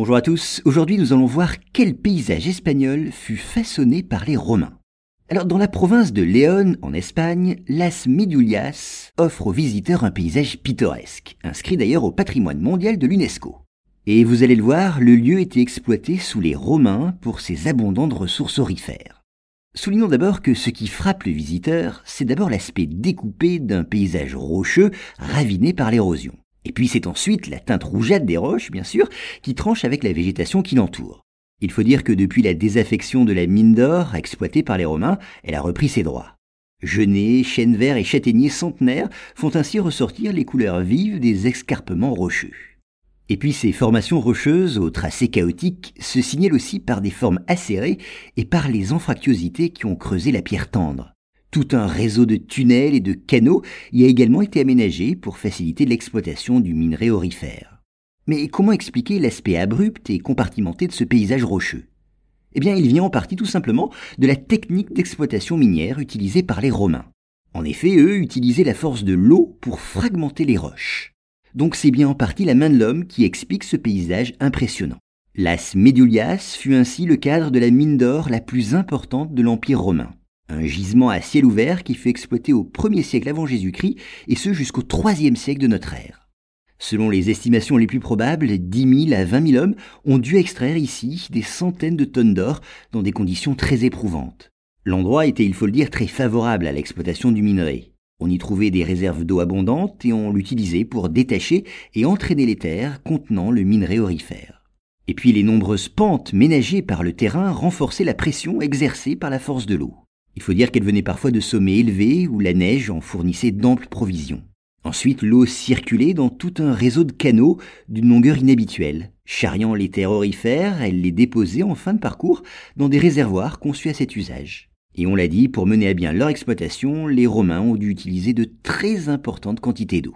Bonjour à tous, aujourd'hui nous allons voir quel paysage espagnol fut façonné par les Romains. Alors dans la province de Léon, en Espagne, Las Medulias offre aux visiteurs un paysage pittoresque, inscrit d'ailleurs au patrimoine mondial de l'UNESCO. Et vous allez le voir, le lieu était exploité sous les Romains pour ses abondantes ressources aurifères. Soulignons d'abord que ce qui frappe le visiteur, c'est d'abord l'aspect découpé d'un paysage rocheux raviné par l'érosion. Et puis c'est ensuite la teinte rougeâtre des roches, bien sûr, qui tranche avec la végétation qui l'entoure. Il faut dire que depuis la désaffection de la mine d'or exploitée par les Romains, elle a repris ses droits. Genêts, chênes verts et châtaigniers centenaires font ainsi ressortir les couleurs vives des escarpements rocheux. Et puis ces formations rocheuses, aux tracés chaotiques, se signalent aussi par des formes acérées et par les anfractuosités qui ont creusé la pierre tendre. Tout un réseau de tunnels et de canaux y a également été aménagé pour faciliter l'exploitation du minerai aurifère. Mais comment expliquer l'aspect abrupt et compartimenté de ce paysage rocheux? Eh bien, il vient en partie tout simplement de la technique d'exploitation minière utilisée par les Romains. En effet, eux utilisaient la force de l'eau pour fragmenter les roches. Donc c'est bien en partie la main de l'homme qui explique ce paysage impressionnant. Las Medulias fut ainsi le cadre de la mine d'or la plus importante de l'Empire romain. Un gisement à ciel ouvert qui fut exploité au 1er siècle avant Jésus-Christ et ce jusqu'au 3e siècle de notre ère. Selon les estimations les plus probables, 10 000 à 20 000 hommes ont dû extraire ici des centaines de tonnes d'or dans des conditions très éprouvantes. L'endroit était, il faut le dire, très favorable à l'exploitation du minerai. On y trouvait des réserves d'eau abondantes et on l'utilisait pour détacher et entraîner les terres contenant le minerai aurifère. Et puis les nombreuses pentes ménagées par le terrain renforçaient la pression exercée par la force de l'eau. Il faut dire qu'elle venait parfois de sommets élevés où la neige en fournissait d'amples provisions. Ensuite, l'eau circulait dans tout un réseau de canaux d'une longueur inhabituelle. Charriant les terres aurifères, elle les déposait en fin de parcours dans des réservoirs conçus à cet usage. Et on l'a dit, pour mener à bien leur exploitation, les Romains ont dû utiliser de très importantes quantités d'eau.